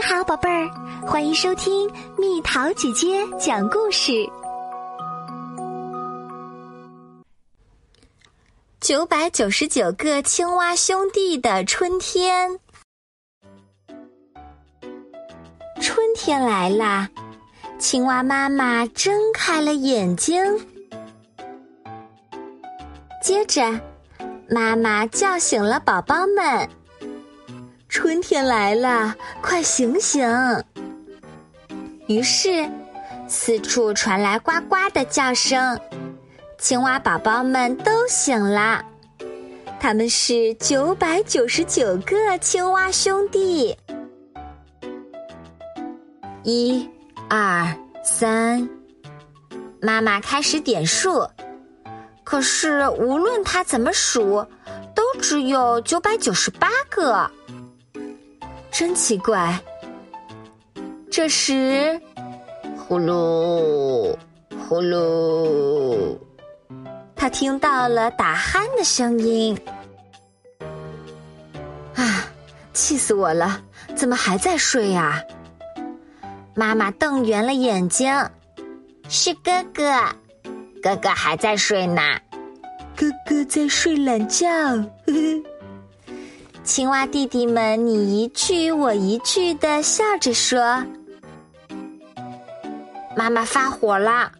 你好，宝贝儿，欢迎收听蜜桃姐姐讲故事。九百九十九个青蛙兄弟的春天，春天来啦！青蛙妈妈睁开了眼睛，接着妈妈叫醒了宝宝们。春天来了，快醒醒！于是，四处传来呱呱的叫声，青蛙宝宝们都醒了。他们是九百九十九个青蛙兄弟，一、二、三。妈妈开始点数，可是无论她怎么数，都只有九百九十八个。真奇怪！这时，呼噜呼噜，他听到了打鼾的声音。啊！气死我了！怎么还在睡呀？妈妈瞪圆了眼睛。是哥哥，哥哥还在睡呢。哥哥在睡懒觉。呵呵。青蛙弟弟们，你一句我一句的笑着说：“妈妈发火了，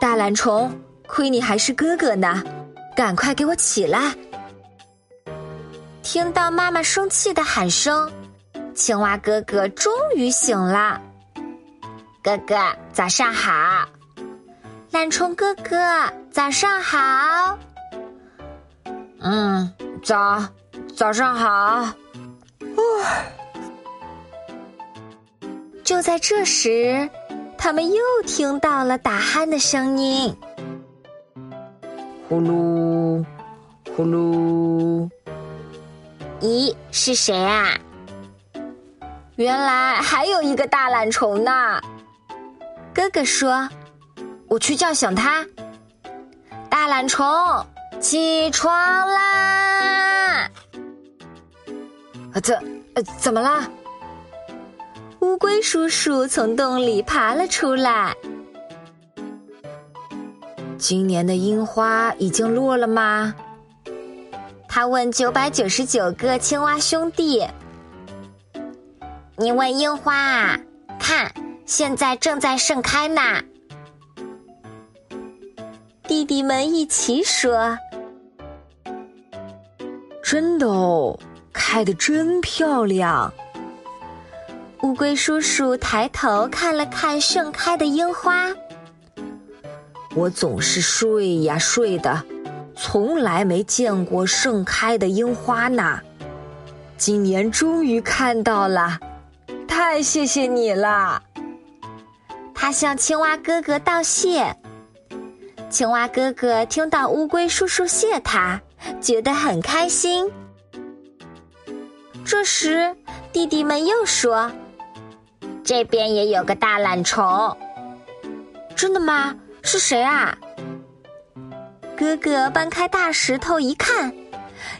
大懒虫，亏你还是哥哥呢，赶快给我起来！”听到妈妈生气的喊声，青蛙哥哥终于醒了。哥哥，早上好！懒虫哥哥，早上好！嗯，早。早上好。就在这时，他们又听到了打鼾的声音。呼噜，呼噜。咦，是谁啊？原来还有一个大懒虫呢。哥哥说：“我去叫醒他。”大懒虫，起床啦！怎呃怎么啦？乌龟叔叔从洞里爬了出来。今年的樱花已经落了吗？他问九百九十九个青蛙兄弟。你问樱花啊？看，现在正在盛开呢。弟弟们一起说：“真的哦。”开的真漂亮！乌龟叔叔抬头看了看盛开的樱花。我总是睡呀睡的，从来没见过盛开的樱花呢。今年终于看到了，太谢谢你了！他向青蛙哥哥道谢。青蛙哥哥听到乌龟叔叔谢他，觉得很开心。这时，弟弟们又说：“这边也有个大懒虫。”真的吗？是谁啊？哥哥搬开大石头一看，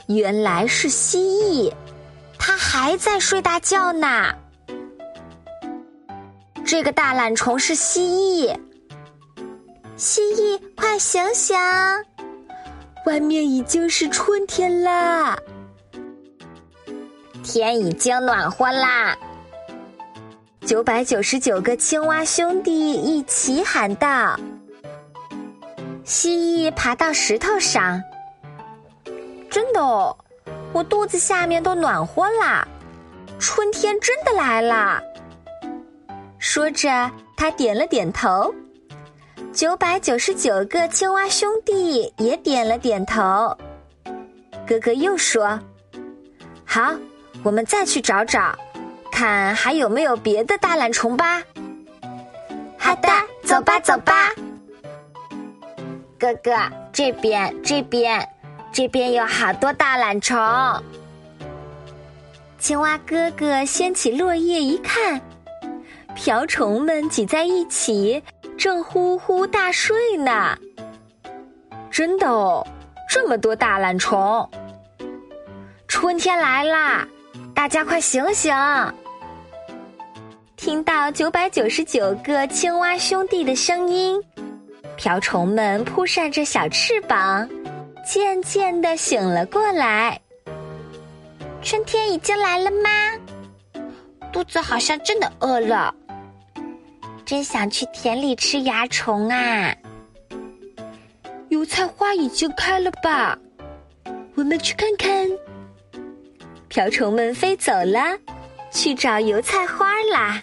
原来是蜥蜴，它还在睡大觉呢。这个大懒虫是蜥蜴，蜥蜴，快醒醒！外面已经是春天啦。天已经暖和啦！九百九十九个青蛙兄弟一起喊道：“蜥蜴爬到石头上，真的哦，我肚子下面都暖和啦，春天真的来啦！”说着，他点了点头。九百九十九个青蛙兄弟也点了点头。哥哥又说：“好。”我们再去找找，看还有没有别的大懒虫吧。好的，走吧，走吧。哥哥，这边，这边，这边有好多大懒虫。青蛙哥哥掀起落叶一看，瓢虫们挤在一起，正呼呼大睡呢。真的哦，这么多大懒虫！春天来啦！大家快醒醒！听到九百九十九个青蛙兄弟的声音，瓢虫们扑扇着小翅膀，渐渐的醒了过来。春天已经来了吗？肚子好像真的饿了，真想去田里吃蚜虫啊！油菜花已经开了吧？我们去看看。瓢虫们飞走了，去找油菜花啦。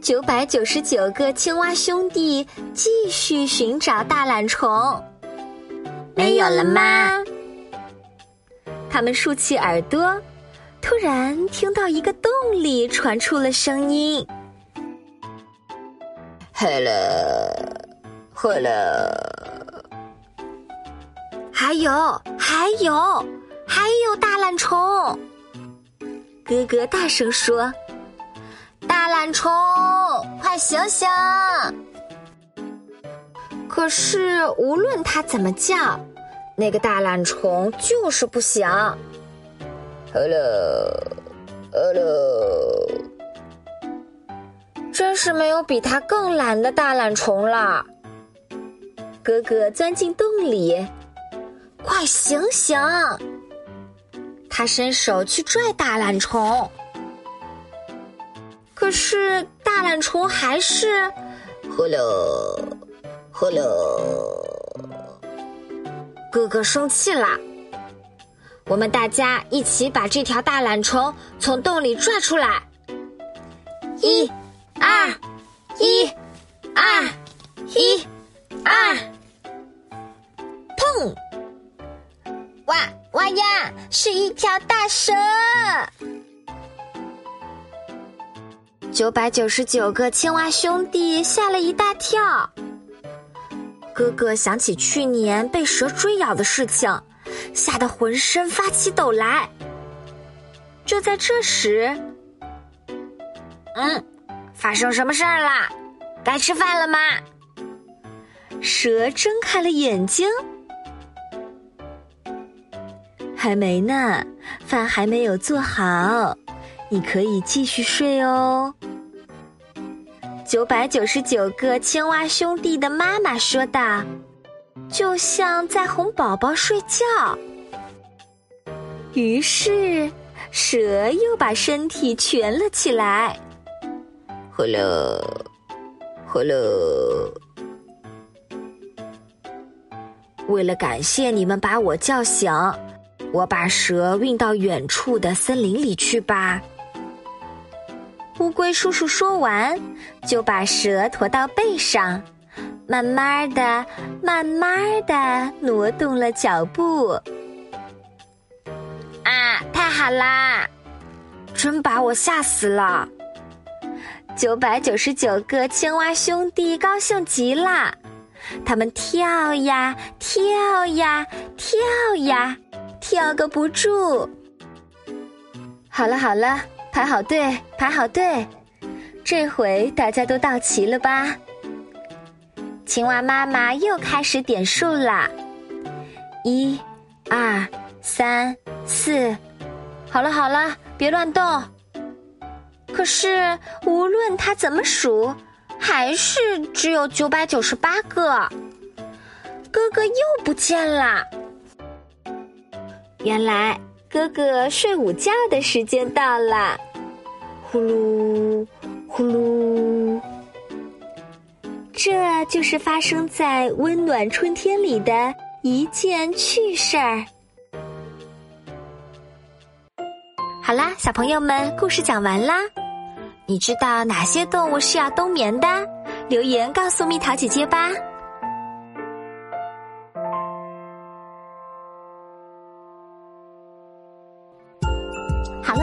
九百九十九个青蛙兄弟继续寻找大懒虫，没有了吗？他们竖起耳朵，突然听到一个洞里传出了声音：“Hello，Hello。”还有，还有，还有大懒虫！哥哥大声说：“大懒虫，快醒醒！”可是无论他怎么叫，那个大懒虫就是不醒。Hello，Hello，真是没有比他更懒的大懒虫了。哥哥钻进洞里。快醒醒！他伸手去拽大懒虫，可是大懒虫还是呼噜呼噜。哥哥生气啦！我们大家一起把这条大懒虫从洞里拽出来！一、二、一、二、一、二。哇哇呀！是一条大蛇！九百九十九个青蛙兄弟吓了一大跳。哥哥想起去年被蛇追咬的事情，吓得浑身发起抖来。就在这时，嗯，发生什么事儿了？该吃饭了吗？蛇睁开了眼睛。还没呢，饭还没有做好，你可以继续睡哦。九百九十九个青蛙兄弟的妈妈说道：“就像在哄宝宝睡觉。”于是，蛇又把身体蜷了起来。呼噜，呼噜。为了感谢你们把我叫醒。我把蛇运到远处的森林里去吧。乌龟叔叔说完，就把蛇驮到背上，慢慢的、慢慢的挪动了脚步。啊，太好啦！真把我吓死了。九百九十九个青蛙兄弟高兴极了，他们跳呀跳呀跳呀。跳个不住！好了好了，排好队，排好队，这回大家都到齐了吧？青蛙妈妈又开始点数啦，一、二、三、四，好了好了，别乱动。可是无论他怎么数，还是只有九百九十八个。哥哥又不见了。原来哥哥睡午觉的时间到了，呼噜呼噜，这就是发生在温暖春天里的一件趣事儿。好啦，小朋友们，故事讲完啦。你知道哪些动物是要冬眠的？留言告诉蜜桃姐姐吧。